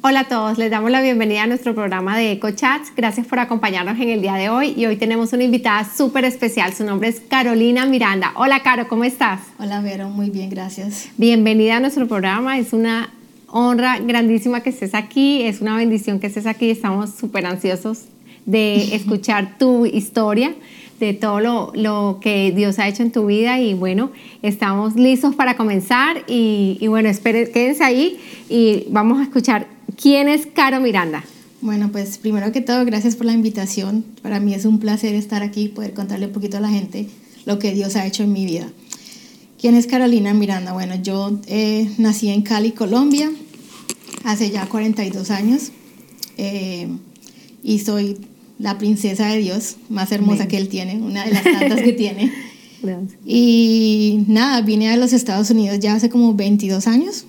Hola a todos, les damos la bienvenida a nuestro programa de EcoChats. Gracias por acompañarnos en el día de hoy y hoy tenemos una invitada súper especial. Su nombre es Carolina Miranda. Hola Caro, ¿cómo estás? Hola Vero, muy bien, gracias. Bienvenida a nuestro programa. Es una honra grandísima que estés aquí, es una bendición que estés aquí. Estamos súper ansiosos de escuchar tu historia de todo lo, lo, que Dios ha hecho en tu vida y bueno, estamos listos para comenzar y, y bueno, esperen, quédense ahí y vamos a escuchar ¿Quién es Caro Miranda? Bueno, pues primero que todo, gracias por la invitación. Para mí es un placer estar aquí y poder contarle un poquito a la gente lo que Dios ha hecho en mi vida. ¿Quién es Carolina Miranda? Bueno, yo eh, nací en Cali, Colombia, hace ya 42 años eh, y soy la princesa de Dios, más hermosa que él tiene, una de las tantas que tiene. Y nada, vine a los Estados Unidos ya hace como 22 años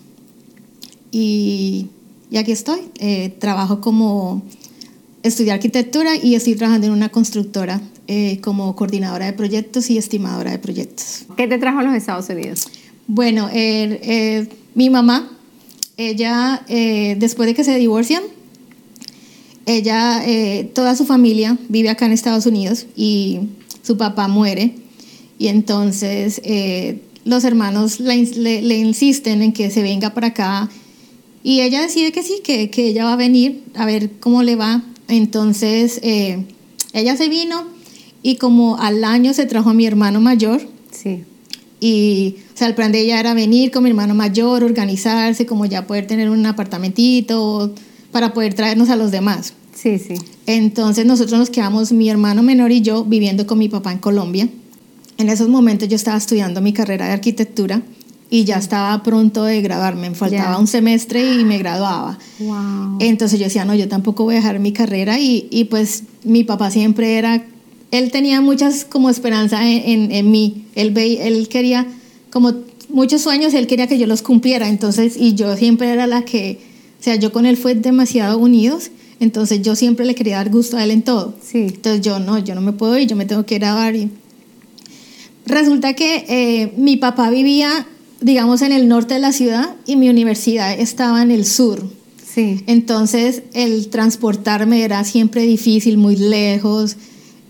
y y aquí estoy. Eh, trabajo como estudié arquitectura y estoy trabajando en una constructora eh, como coordinadora de proyectos y estimadora de proyectos. ¿Qué te trajo a los Estados Unidos? Bueno, mi mamá, ella, eh, después de que se divorcian, ella, toda su familia vive acá en Estados Unidos y su papá muere. Y entonces los hermanos le, le insisten en que se venga para acá y ella decide que sí, que, que, ella va a venir a ver cómo le va. Entonces, eh, ella se vino y como al año se trajo a mi hermano mayor. Sí. Y, o sea, el plan de ella era venir con mi hermano mayor, organizarse, como ya poder tener un apartamentito para poder traernos a los demás. Sí, sí. Entonces nosotros nos quedamos, mi hermano menor y yo, viviendo con mi papá en Colombia. En esos momentos yo estaba estudiando mi carrera de arquitectura y ya estaba pronto de graduarme, me faltaba un semestre y me graduaba. Entonces yo decía, no, yo tampoco voy a dejar mi carrera y, y pues mi papá siempre era, él tenía muchas como esperanza en, en, mí, él, ve, él quería como muchos sueños, él quería que yo los cumpliera, entonces, y yo siempre era la que, o sea, yo con él fue demasiado unidos, entonces yo siempre le quería dar gusto a él en todo. Sí. Entonces yo no, yo no me puedo ir, yo me tengo que graduar. Y... Resulta que eh, mi papá vivía digamos, en el norte de la ciudad y mi universidad estaba en el sur. Sí. Entonces, el transportarme era siempre difícil, muy lejos.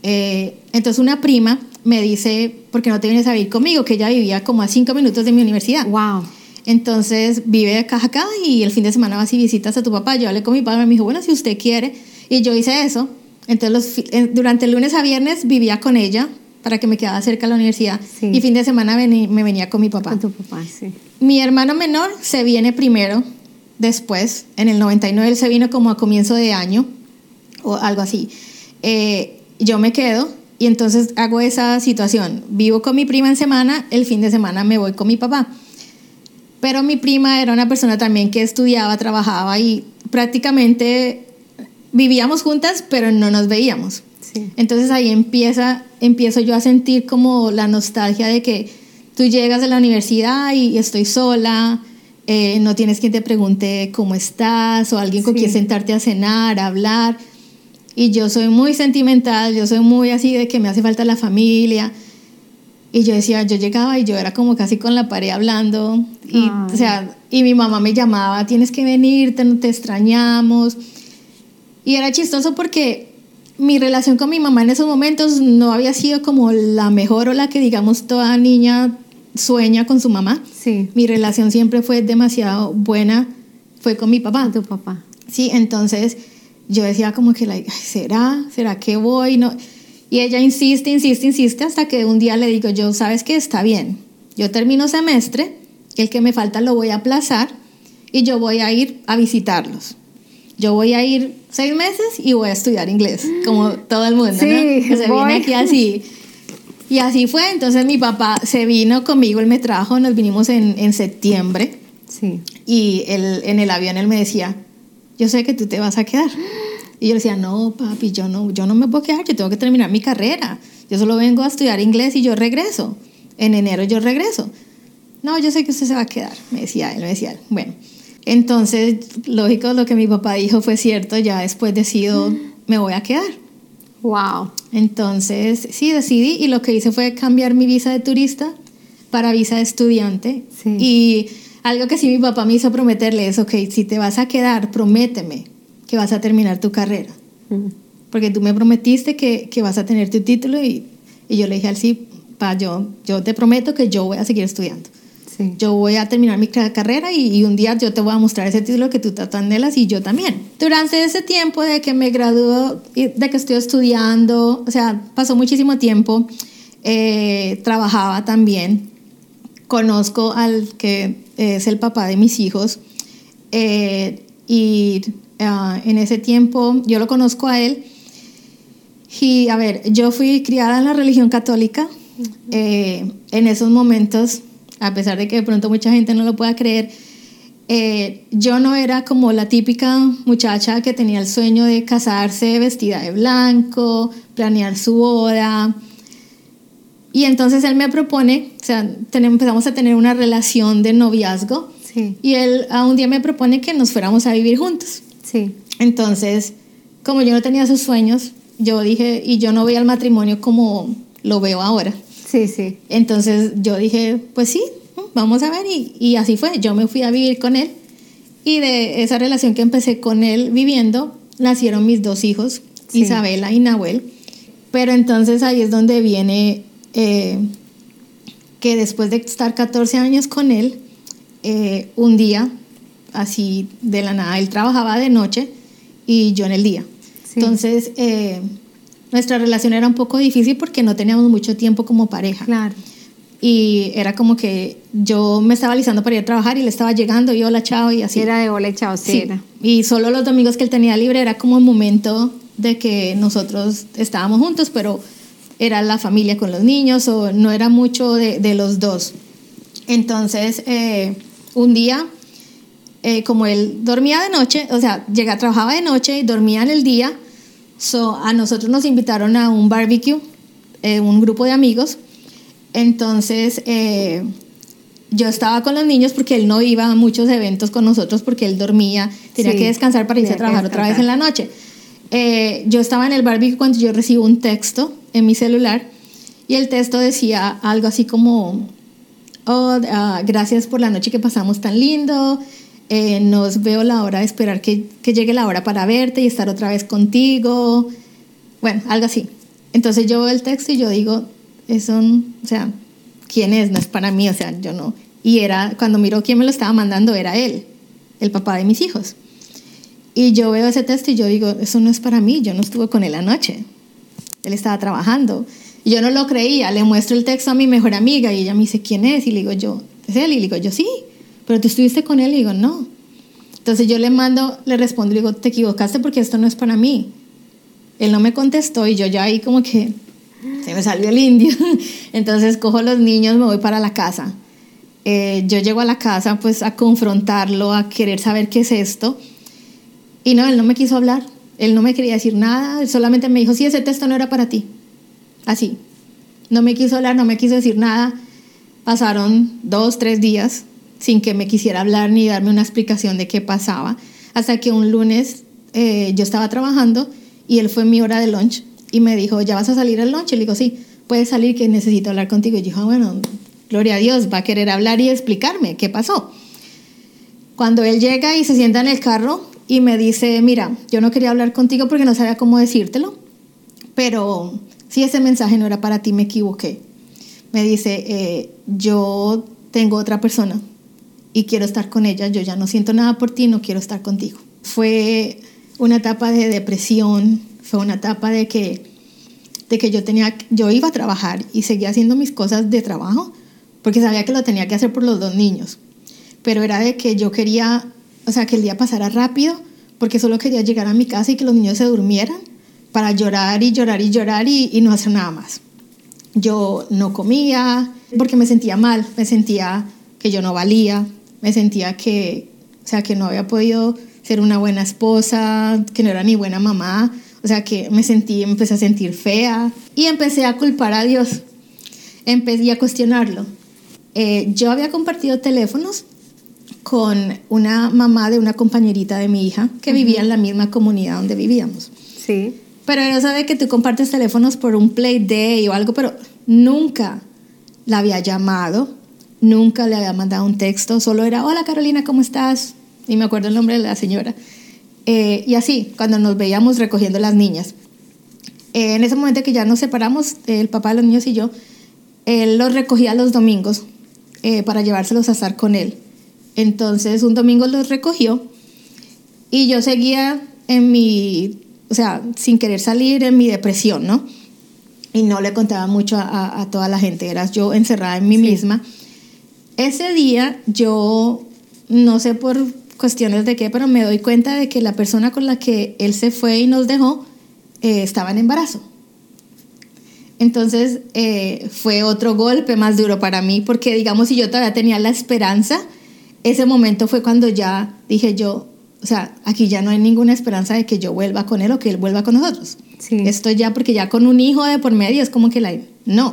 Eh, entonces, una prima me dice, ¿por qué no te vienes a vivir conmigo? Que ella vivía como a cinco minutos de mi universidad. Wow. Entonces, vive acá, acá y el fin de semana vas y visitas a tu papá. Yo hablé con mi padre, me dijo, bueno, si usted quiere. Y yo hice eso. Entonces, los, durante el lunes a viernes vivía con ella para que me quedara cerca de la universidad. Y fin de semana me venía con mi papá. Con tu papá, sí. Mi hermano menor se viene primero, después, en el 99 él se vino como a comienzo de año o algo así. Eh, yo me quedo y entonces hago esa situación. Vivo con mi prima en semana, el fin de semana me voy con mi papá. Pero mi prima era una persona también que estudiaba, trabajaba y prácticamente vivíamos juntas, pero no nos veíamos. Entonces ahí empieza, empiezo yo a sentir como la nostalgia de que tú llegas a la universidad y estoy sola, eh, no tienes quien te pregunte cómo estás o alguien con quien sentarte a cenar, a hablar. Y yo soy muy sentimental, yo soy muy así de que me hace falta la familia. Y yo decía, yo llegaba y yo era como casi con la pared hablando. Y, o sea, y mi mamá me llamaba, tienes que venir, te, te extrañamos. Y era chistoso porque mi relación con mi mamá en esos momentos no había sido como la mejor o la que digamos toda niña sueña con su mamá. Sí. Mi relación siempre fue demasiado buena, fue con mi papá. tu papá. Sí, entonces yo decía como que, like, ¿será? ¿Será que voy? No. Y ella insiste, insiste, insiste hasta que un día le digo yo, ¿sabes qué? Está bien. Yo termino semestre, el que me falta lo voy a aplazar y yo voy a ir a visitarlos yo voy a ir seis meses y voy a estudiar inglés, como todo el mundo, sí, ¿no? se viene aquí así. Y así fue, entonces mi papá se vino conmigo, él me trajo, nos vinimos en, en septiembre. Sí. Y él, en el avión él me decía, yo sé que tú te vas a quedar. Y yo decía, no, papi, yo no, yo no me puedo quedar, yo tengo que terminar mi carrera. Yo solo vengo a estudiar inglés y yo regreso. En enero yo regreso. No, yo sé que usted se va a quedar, me decía él, me decía Bueno, entonces, lógico, lo que mi papá dijo fue cierto, ya después decido, me voy a quedar. Wow. Entonces, sí, decidí y lo que hice fue cambiar mi visa de turista para visa de estudiante. Sí. Y algo que sí mi papá me hizo prometerle es, ok, si te vas a quedar, prométeme que vas a terminar tu carrera. Porque tú me prometiste que, que vas a tener tu título y, y yo le dije al sí, pa, yo, yo te prometo que yo voy a seguir estudiando. Sí. Yo voy a terminar mi ca- carrera y, y un día yo te voy a mostrar ese título que tú tanto anhelas y yo también. Durante ese tiempo de que me graduó, de que estoy estudiando, o sea, pasó muchísimo tiempo, eh, trabajaba también. Conozco al que es el papá de mis hijos eh, y ah, en ese tiempo yo lo conozco a él. Y a ver, yo fui criada en la religión católica. eh, en esos momentos, a pesar de que de pronto mucha gente no lo pueda creer, eh, yo no era como la típica muchacha que tenía el sueño de casarse vestida de blanco, planear su boda. Y entonces él me propone, o sea, tenemos- empezamos a tener una relación de noviazgo Sí, y él a un día me propone que nos fuéramos a vivir juntos. sí, Entonces, como yo no tenía esos sueños, yo dije, y yo no veía el matrimonio como lo veo ahora. Sí, sí. Entonces yo dije, pues sí, vamos a ver. Y, y así fue. Yo me fui a vivir con él. Y de esa relación que empecé con él viviendo, nacieron mis dos hijos, Sí. Isabela y Nahuel. Pero entonces ahí es donde viene eh, que después de estar 14 años con él, eh, un día, así de la nada, él trabajaba de noche y yo en el día. Sí. Entonces, eh, nuestra relación era un poco difícil porque no teníamos mucho tiempo como pareja. Claro. Y era como que yo me estaba alisando para ir a trabajar y él estaba llegando y hola, chao, y así. Era de hola chao, sí, Sí. era. Y solo los domingos que él tenía libre era como el momento de que nosotros estábamos juntos, pero era la familia con los niños o no era mucho de, de los dos. Entonces, eh, un día, eh, como él dormía de noche, o sea, llega, trabajaba de noche y dormía en el día, so, a nosotros nos invitaron a un barbecue, eh, un grupo de amigos. Entonces, eh, yo estaba con los niños porque él no iba a muchos eventos con nosotros porque él dormía, tenía Sí, que descansar para irse a trabajar otra vez en la noche. Eh, yo estaba en el barbecue cuando yo recibo un texto en mi celular y el texto decía algo así como, oh, ah, gracias por la noche que pasamos tan lindo, eh, nos veo la hora de esperar que, llegue la hora para verte y estar otra vez contigo, bueno, algo así. Entonces yo veo el texto y yo digo, eso, o sea, ¿quién es? No es para mí, o sea, yo no. Y era, cuando miro quién me lo estaba mandando, era él, el papá de mis hijos. Y yo veo ese texto y yo digo, eso no es para mí, yo no estuve con él anoche. Él estaba trabajando. Y yo no lo creía, le muestro el texto a mi mejor amiga y ella me dice, ¿quién es? Y le digo yo, ¿es él? Y le digo yo, sí, pero tú estuviste con él y digo, no. Entonces yo le mando, le respondo le digo, te equivocaste porque esto no es para mí. Él no me contestó y yo ya ahí como que se me salió el indio. Entonces cojo los niños, me voy para la casa. Eh, yo llego a la casa pues a confrontarlo, a querer saber qué es esto. Y no, él no me quiso hablar, él no me quería decir nada, él solamente me dijo, sí, ese texto no era para ti. Así. No me quiso hablar, no me quiso decir nada. Pasaron dos, tres días sin que me quisiera hablar ni darme una explicación de qué pasaba. Hasta que un lunes eh, yo estaba trabajando y él fue mi hora de lunch y me dijo, ¿ya vas a salir al lunch? Y le digo, sí, puedes salir que necesito hablar contigo. Y yo dije, "Ah, bueno, gloria a Dios, va a querer hablar y explicarme qué pasó. Cuando él llega y se sienta en el carro y me dice, mira, yo no quería hablar contigo porque no sabía cómo decírtelo, pero si ese mensaje no era para ti, me equivoqué. Me dice, eh, yo tengo otra persona y quiero estar con ella, yo ya no siento nada por ti, no quiero estar contigo. Fue una etapa de depresión, fue una etapa de que, de que yo, tenía, yo iba a trabajar y seguía haciendo mis cosas de trabajo porque sabía que lo tenía que hacer por los dos niños pero era de que yo quería, o sea, que el día pasara rápido, porque solo quería llegar a mi casa y que los niños se durmieran para llorar y llorar y llorar y, y no hacer nada más. Yo no comía porque me sentía mal, me sentía que yo no valía, me sentía que, o sea, que no había podido ser una buena esposa, que no era ni buena mamá, o sea, que me sentí, empecé a sentir fea y empecé a culpar a Dios, empecé a cuestionarlo. Eh, yo había compartido teléfonos con una mamá de una compañerita de mi hija que vivía en la misma comunidad donde vivíamos. Sí. Pero no sabe que tú compartes teléfonos por un play day o algo, pero nunca la había llamado nunca le había mandado un texto, solo era, hola Carolina, ¿cómo estás? Y me acuerdo el nombre de la señora. Eh, y así, cuando nos veíamos recogiendo las niñas. Eh, en ese momento que ya nos separamos, el papá de los niños y yo, él los recogía los domingos eh, para llevárselos a estar con él. Entonces un domingo los recogió y yo seguía en mi, o sea, sin querer salir en mi depresión, ¿no? Y no le contaba mucho a, toda la gente, era yo encerrada en mí misma. Ese día yo, no sé por cuestiones de qué, pero me doy cuenta de que la persona con la que él se fue y nos dejó eh, estaba en embarazo. Entonces eh, fue otro golpe más duro para mí, porque digamos, si yo todavía tenía la esperanza, ese momento fue cuando ya dije yo, o sea, aquí ya no hay ninguna esperanza de que yo vuelva con él o que él vuelva con nosotros. Sí. Esto ya, porque ya con un hijo de por medio es como que la... No.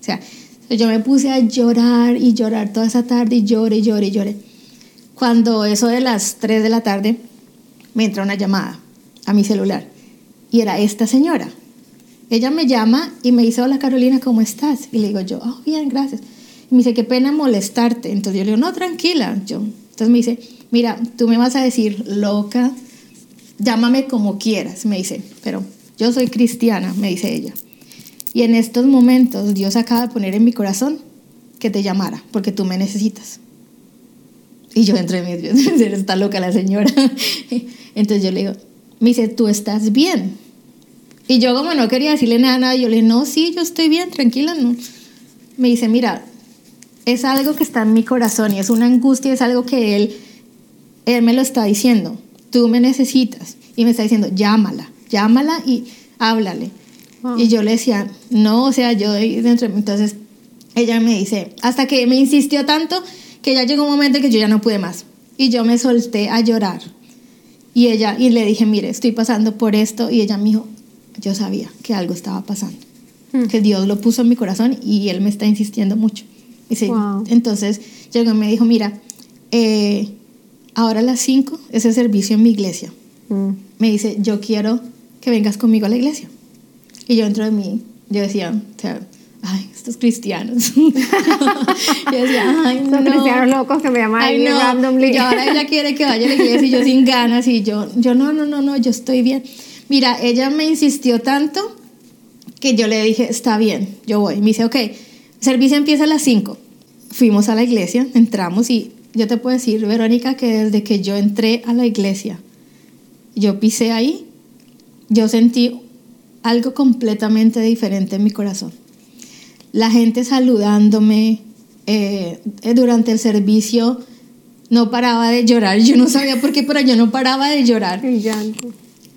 O sea, yo me puse a llorar y llorar toda esa tarde y lloré, lloré, lloré. Cuando eso de las 3 de la tarde me entra una llamada a mi celular y era esta señora. Ella me llama y me dice, hola Carolina, ¿cómo estás? Y le digo yo, oh, bien, gracias. Y me dice, qué pena molestarte. Entonces yo le digo, no, tranquila. Yo, entonces me dice, mira, tú me vas a decir loca, llámame como quieras, me dice, pero yo soy cristiana, me dice ella. Y en estos momentos Dios acaba de poner en mi corazón que te llamara, porque tú me necesitas. Y yo entre mí, está loca la señora. Entonces yo le digo, me dice, tú estás bien. Y yo como no quería decirle nada, nada, yo le dije, no, sí, yo estoy bien, tranquila, no. Me dice, mira, es algo que está en mi corazón y es una angustia, es algo que él, él me lo está diciendo. Tú me necesitas. Y me está diciendo, llámala, llámala y háblale. Y yo le decía, no, o sea, yo dentro entonces ella me dice, hasta que me insistió tanto que ya llegó un momento en que yo ya no pude más. Y yo me solté a llorar. Y ella, y le dije, mire, estoy pasando por esto. Y ella me dijo, yo sabía que algo estaba pasando. Hmm. Que Dios lo puso en mi corazón y Él me está insistiendo mucho. Y sí, entonces llegó y me dijo, mira, eh, ahora a las 5 ese servicio en mi iglesia. Hmm. Me dice, yo quiero que vengas conmigo a la iglesia. Y yo dentro de mí, yo decía, o sea, ay, estos cristianos. yo decía, ay, no. cristianos locos que me llaman ay, no. randomly. Y ahora ella quiere que vaya a la iglesia y yo sin ganas y yo, yo no, no, no, no, yo estoy bien. Mira, ella me insistió tanto que yo le dije, está bien, yo voy. Me dice, ok, servicio empieza a las 5. Fuimos a la iglesia, entramos y yo te puedo decir, Verónica, que desde que yo entré a la iglesia, yo pisé ahí, yo sentí algo completamente diferente en mi corazón la gente saludándome eh, eh, durante el servicio no paraba de llorar. Yo no sabía por qué, pero yo no paraba de llorar. El llanto.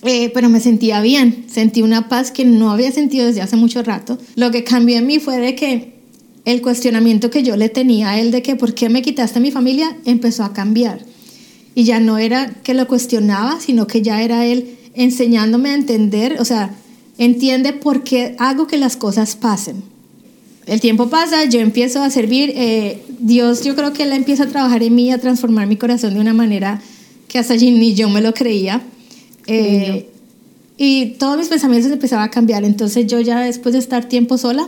Eh, pero me sentía bien, sentí una paz que no había sentido desde hace mucho rato. Lo que cambió en mí fue de que el cuestionamiento que yo le tenía a él de que por qué me quitaste a mi familia empezó a cambiar. Y ya no era que lo cuestionaba, sino que ya era él enseñándome a entender, o sea, entiende por qué hago que las cosas pasen. El tiempo pasa, yo empiezo a servir, eh, Dios yo creo que Él empieza a trabajar en mí, a transformar mi corazón de una manera que hasta allí ni yo me lo creía. Eh, y todos mis pensamientos empezaban a cambiar, entonces yo ya después de estar tiempo sola,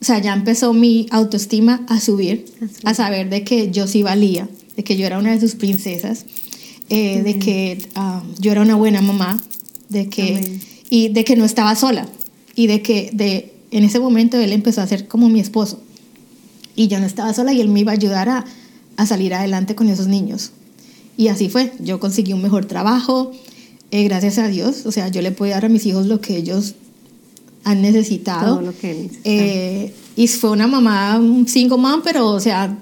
o sea, ya empezó mi autoestima a subir, a saber de que yo sí valía, de que yo era una de sus princesas, eh, de que ah, yo era una buena mamá, de que, y de que no estaba sola, y de que de en ese momento él empezó a ser como mi esposo. Y yo no estaba sola y él me iba a ayudar a, a salir adelante con esos niños. Y así fue. Yo conseguí un mejor trabajo, eh, gracias a Dios. O sea, yo le puedo dar a mis hijos lo que ellos han necesitado. Todo lo que eh, y fue una mamá, un single mom, pero, o sea,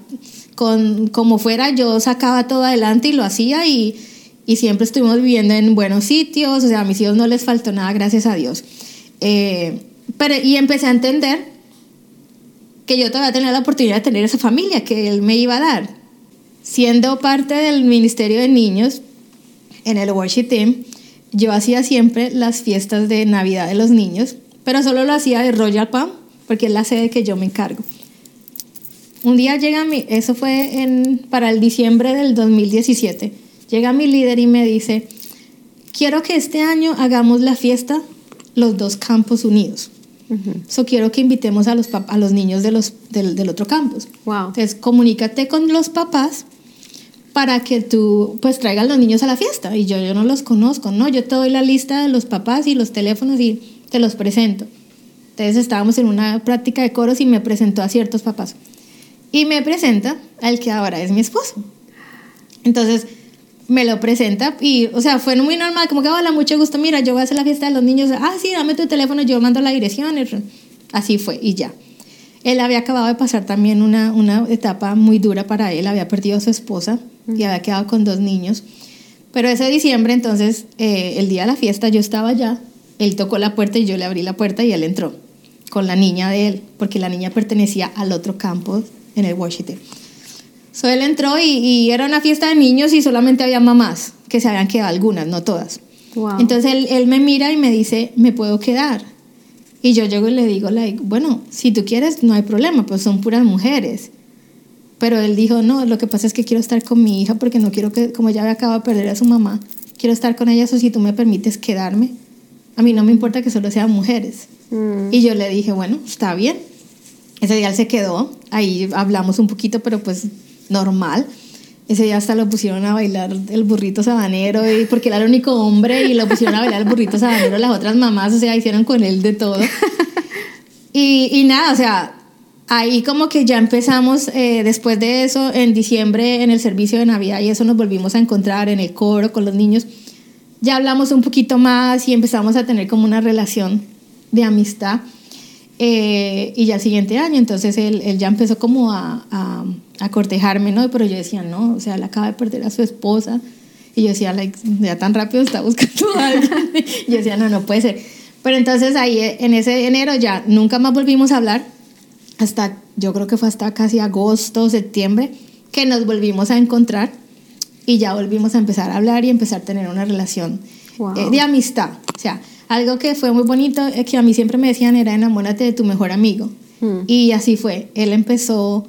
con, como fuera, yo sacaba todo adelante y lo hacía y, y siempre estuvimos viviendo en buenos sitios. O sea, a mis hijos no les faltó nada, gracias a Dios. Eh, pero, y empecé a entender que yo todavía tenía la oportunidad de tener esa familia que él me iba a dar. Siendo parte del Ministerio de Niños en el Worship Team, yo hacía siempre las fiestas de Navidad de los niños, pero solo lo hacía de Royal Palm, porque es la sede que yo me encargo. Un día llega mi, eso fue en, para el diciembre del 2017, llega mi líder y me dice, quiero que este año hagamos la fiesta los dos campos unidos. So quiero que invitemos a los, a los niños de los, del, del otro campus. Wow. Entonces, comunícate con los papás para que tú pues traigas los niños a la fiesta. Y yo, yo no los conozco, ¿no? Yo te doy la lista de los papás y los teléfonos y te los presento. Entonces estábamos en una práctica de coros y me presentó a ciertos papás. Y me presenta al que ahora es mi esposo. Entonces me lo presenta y, o sea, fue muy normal, como que, hola, mucho gusto, mira, yo voy a hacer la fiesta de los niños. Ah, sí, dame tu teléfono, yo mando la dirección. Así fue y ya. Él había acabado de pasar también una, una etapa muy dura para él, había perdido a su esposa y había quedado con dos niños. Pero ese diciembre, entonces, eh, el día de la fiesta, yo estaba allá, él tocó la puerta y yo le abrí la puerta y él entró con la niña de él, porque la niña pertenecía al otro campo en el Washington. So él entró y, y, era una fiesta de niños y solamente había mamás, que se habían quedado algunas, no todas. Wow. Entonces él, él, me mira y me dice, ¿me puedo quedar? Y yo llego y le digo, like, bueno, si tú quieres, no hay problema, pues son puras mujeres. Pero él dijo, no, lo que pasa es que quiero estar con mi hija porque no quiero que, como ya había acabado de perder a su mamá, quiero estar con ella, o si tú me permites quedarme, a mí no me importa que solo sean mujeres. Mm. Y yo le dije, bueno, está bien. Ese día él se quedó, ahí hablamos un poquito, pero pues normal. Ese día hasta lo pusieron a bailar el burrito sabanero, y, porque era el único hombre, y lo pusieron a bailar el burrito sabanero las otras mamás, o sea, hicieron con él de todo. Y, y nada, o sea, ahí como que ya empezamos, eh, después de eso, en diciembre, en el servicio de Navidad, y eso nos volvimos a encontrar en el coro con los niños. Ya hablamos un poquito más y empezamos a tener como una relación de amistad. Eh, y ya el siguiente año, entonces él, él ya empezó como a, a, a, cortejarme, ¿no? Pero yo decía, no, o sea, él acaba de perder a su esposa. Y yo decía, like, ya tan rápido está buscando a alguien. yo decía, no, no puede ser. Pero entonces ahí en ese enero ya nunca más volvimos a hablar. Hasta, yo creo que fue hasta casi agosto, septiembre, que nos volvimos a encontrar. Y ya volvimos a empezar a hablar y empezar a tener una relación Wow. eh, de amistad. O sea, algo que fue muy bonito, que a mí siempre me decían era enamórate de tu mejor amigo. Mm. Y así fue. Él empezó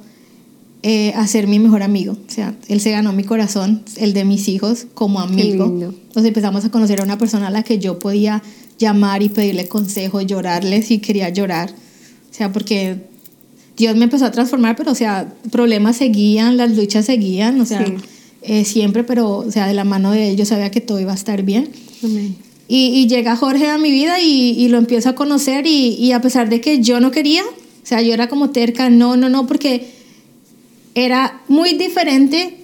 eh, a ser mi mejor amigo. O sea, él se ganó mi corazón, el de mis hijos, como amigo. Entonces empezamos a conocer a una persona a la que yo podía llamar y pedirle consejo, llorarle si quería llorar. O sea, porque Dios me empezó a transformar, pero o sea, problemas seguían, las luchas seguían, o sea, Sí. eh, siempre, pero o sea, de la mano de él yo sabía que todo iba a estar bien. Amén. Y, y llega Jorge a mi vida y, y lo empiezo a conocer y, y a pesar de que yo no quería, o sea, yo era como terca, no, no, no, porque era muy diferente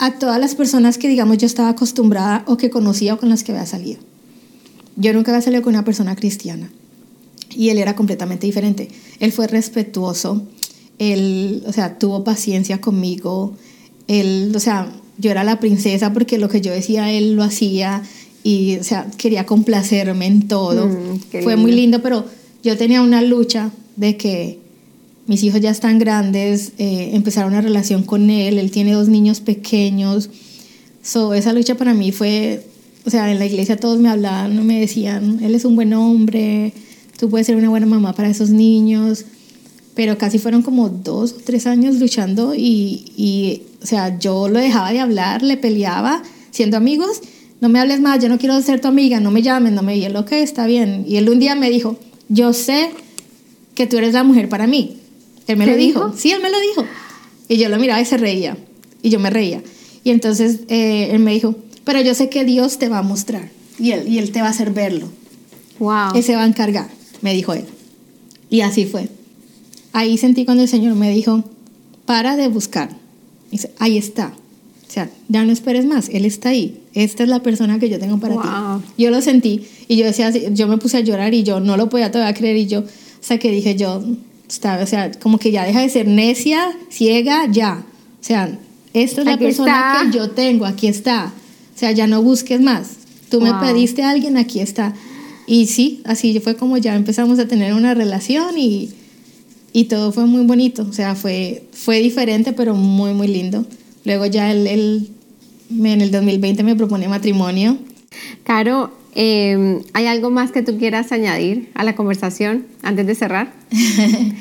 a todas las personas que, digamos, yo estaba acostumbrada o que conocía o con las que había salido. Yo nunca había salido con una persona cristiana y él era completamente diferente. Él fue respetuoso, él, o sea, tuvo paciencia conmigo, él, o sea, yo era la princesa porque lo que yo decía él lo hacía y, o sea, quería complacerme en todo. Mm, fue muy lindo, pero yo tenía una lucha de que mis hijos ya están grandes, eh, empezar una relación con él, él tiene dos niños pequeños. So, esa lucha para mí fue, o sea, en la iglesia todos me hablaban, me decían, él es un buen hombre, tú puedes ser una buena mamá para esos niños. Pero casi fueron como dos o tres años luchando y, y, o sea, yo lo dejaba de hablar, le peleaba, siendo amigos, no me hables más, yo no quiero ser tu amiga, no me llames, no me... Y él, ok, está bien. Y él un día me dijo, yo sé que tú eres la mujer para mí. Él me ¿Te lo dijo? dijo? Sí, él me lo dijo. Y yo lo miraba y se reía. Y yo me reía. Y entonces eh, él me dijo, pero yo sé que Dios te va a mostrar. Y él, y él te va a hacer verlo. Wow. Él se va a encargar, me dijo él. Y así fue. Ahí sentí cuando el Señor me dijo, para de buscar. Dice, ahí está. O sea, ya no esperes más, Él está ahí. Esta es la persona que yo tengo para Wow. ti. Yo lo sentí y yo decía, yo me puse a llorar y yo no lo podía todavía creer y yo, o sea, que dije yo, está, o sea, como que ya deja de ser necia, ciega, ya. O sea, esta es la Aquí persona está. que yo tengo, aquí está. O sea, ya no busques más. Tú me Wow. pediste a alguien, aquí está. Y sí, así fue como ya empezamos a tener una relación y, y todo fue muy bonito. O sea, fue, fue diferente, pero muy, muy lindo. Luego ya él, en el 2020 me propone matrimonio. Caro, eh, ¿hay algo más que tú quieras añadir a la conversación antes de cerrar?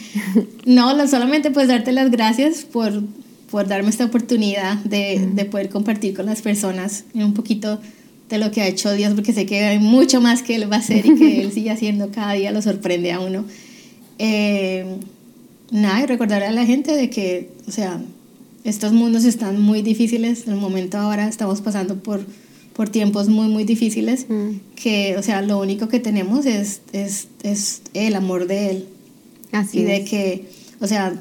No, solamente pues darte las gracias por, por darme esta oportunidad de, de poder compartir con las personas un poquito de lo que ha hecho Dios, porque sé que hay mucho más que Él va a hacer y que Él sigue haciendo cada día, lo sorprende a uno. eh, nada, y recordarle a la gente de que, o sea, estos mundos están muy difíciles. En el momento ahora estamos pasando por, por tiempos muy, muy difíciles. Mm. Que, o sea, lo único que tenemos es, es, es el amor de Él. Así y de es. que, o sea,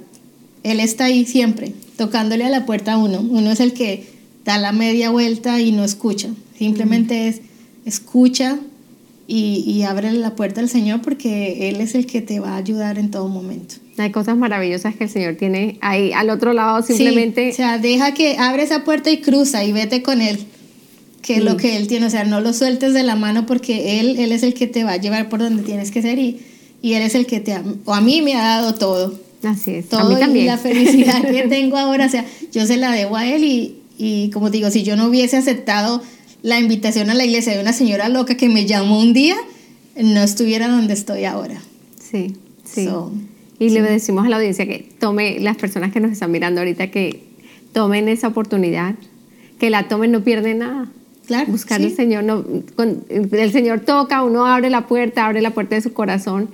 Él está ahí siempre, tocándole a la puerta a uno. Uno es el que da la media vuelta y no escucha. Simplemente es escucha y, y abre la puerta al Señor porque Él es el que te va a ayudar en todo momento. Hay cosas maravillosas que el Señor tiene ahí al otro lado, simplemente. Sí, o sea, deja que abre esa puerta y cruza y vete con Él. Que es lo que Él tiene. O sea, no lo sueltes de la mano porque Él, él es el que te va a llevar por donde tienes que ser y, y Él es el que te ha, o a mí me ha dado todo. Así es. Todo a mí y también. la felicidad que tengo ahora, o sea, yo se la debo a Él y, y como digo, si yo no hubiese aceptado la invitación a la iglesia de una señora loca que me llamó un día, no estuviera donde estoy ahora. Sí, sí. So, y le decimos a la audiencia que tome, las personas que nos están mirando ahorita, que tomen esa oportunidad, que la tomen, no pierden nada. Claro, Buscar sí. al Señor, no, con- el Señor toca, uno abre la puerta, abre la puerta de su corazón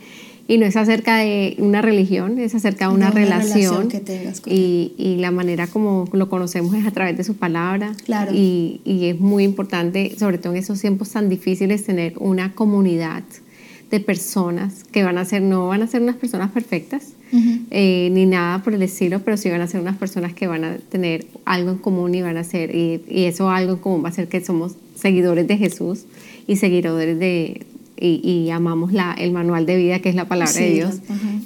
y no es acerca de una religión, es acerca de una, una relación. relación que tengas con y, y la manera como lo conocemos es a través de su palabra. Claro. Y, y es muy importante, sobre todo en esos tiempos tan difíciles, tener una comunidad de personas que van a ser, no van a ser unas personas perfectas, eh, ni nada por el estilo, pero sí van a ser unas personas que van a tener algo en común y van a ser, y, y eso algo en común va a ser que somos seguidores de Jesús y seguidores de, y, y amamos la, el manual de vida que es la palabra de Dios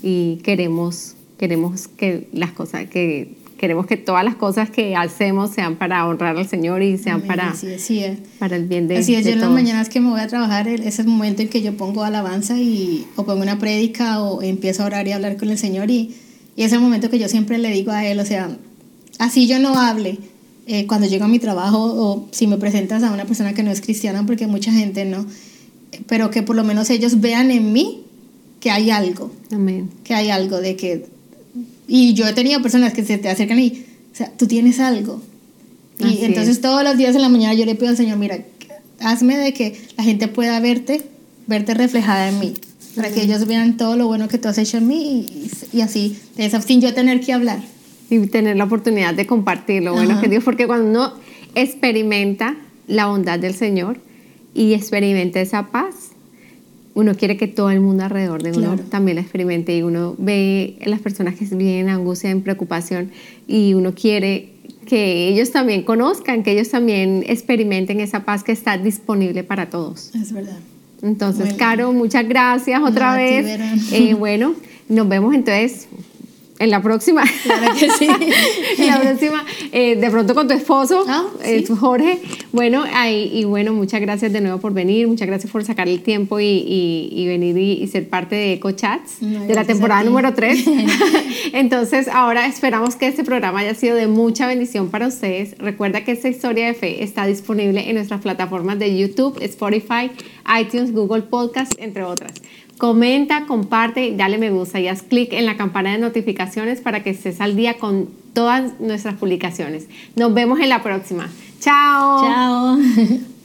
y queremos, queremos que las cosas, que queremos que todas las cosas que hacemos sean para honrar al Señor y sean Amén, para, Así es, para el bien de, Así es, de yo en las mañanas que me voy a trabajar, es el momento en que yo pongo alabanza y o pongo una prédica o empiezo a orar y a hablar con el Señor y, y es el momento que yo siempre le digo a Él, o sea, así yo no hable eh, cuando llego a mi trabajo o si me presentas a una persona que no es cristiana, porque mucha gente no, pero que por lo menos ellos vean en mí que hay algo, Amén. que hay algo de que... Y yo he tenido personas que se te acercan y, o sea, tú tienes algo. Y Así entonces es. todos los días en la mañana yo le pido al Señor, mira, hazme de que la gente pueda verte, verte reflejada en mí, para que ellos vean todo lo bueno que tú has hecho en mí y, y así, de esa, sin yo tener que hablar. y tener la oportunidad de compartir lo bueno Ajá. que Dios, porque cuando uno experimenta la bondad del Señor y experimenta esa paz, uno quiere que todo el mundo alrededor de uno también la experimente y uno ve las personas que viven en angustia, en preocupación y uno quiere que ellos también conozcan, que ellos también experimenten esa paz que está disponible para todos. Es verdad. Entonces. Caro, muchas gracias otra No, vez. Eh, bueno, nos vemos entonces en la próxima. Claro que sí. en la próxima, eh, de pronto con tu esposo, Ah, eh, sí. Jorge. Bueno, ahí, y bueno, muchas gracias de nuevo por venir, muchas gracias por sacar el tiempo y, y- y venir y, y ser parte de EcoChats No, de la temporada número 3. Entonces, ahora esperamos que este programa haya sido de mucha bendición para ustedes. Recuerda que esta historia de fe está disponible en nuestras plataformas de YouTube, Spotify, iTunes, Google Podcast, entre otras. Comenta, comparte, dale me gusta y haz clic en la campana de notificaciones para que estés al día con todas nuestras publicaciones. Nos vemos en la próxima. Chao. Chao.